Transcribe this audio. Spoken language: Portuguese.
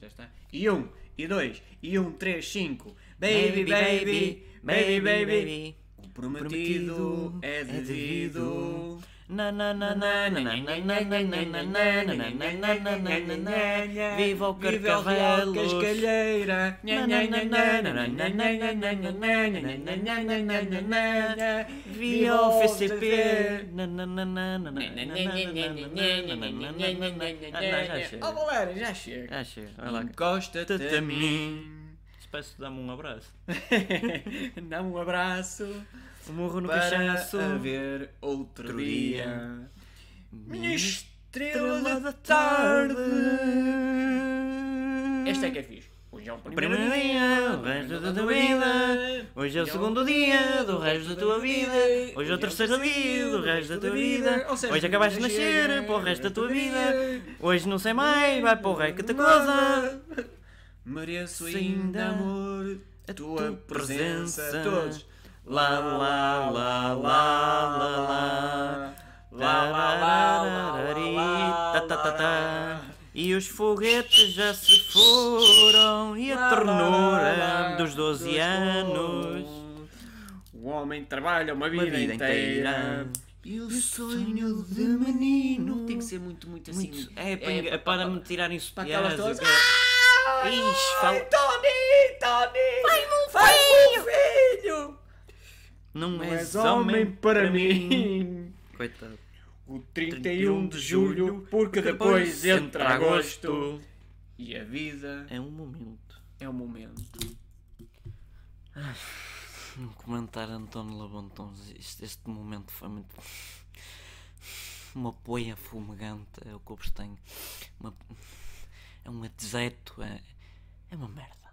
já está. E um, e dois, e um, três, cinco. Baby, baby, baby, baby. O prometido é devido. Na, na, Viva o Carcavelos! Cascalheira! Viva o FCP! Ó galera, já chega! Já chega! Encosta-te a mim! Peço-te dar-me um abraço. Dá-me um abraço. Murro no para cachaço. haver outro dia. Minha estrela Estrela da tarde. Este é que é fixe. Hoje é o Primeiro dia, o resto da tua vida. Hoje é o segundo dia do resto da tua vida. Hoje é o terceiro dia do resto da tua vida. Hoje acabaste de nascer para o resto da tua vida. Hoje não sei mais, vai para o rei que te coisa. Mereço ainda amor, a tua presença. Todos. Lá, lá, lá, lá, lá, lá. Lá, lá, lá, lá, lá, tá, tá, tá, lá, tá. E os foguetes já se foram e a ternura dos 12 anos. O homem trabalha uma vida, vida inteira. E o sonho de menino tem que ser muito, muito assim. Muito, é, para, é, para me tirarem para aquelas todas. Ah, Ixi, fala- Tony, Tony! Vai-me um Vai-me um filho! Não, Não és és homem para mim. Coitado. O 31 de julho, porque depois entra agosto. E a vida É um momento. é o momento. Um comentário António Labontons. Este, este momento foi muito. Uma poia fumegante. É o que eu vos tenho. Uma- É um deserto. É, é uma merda.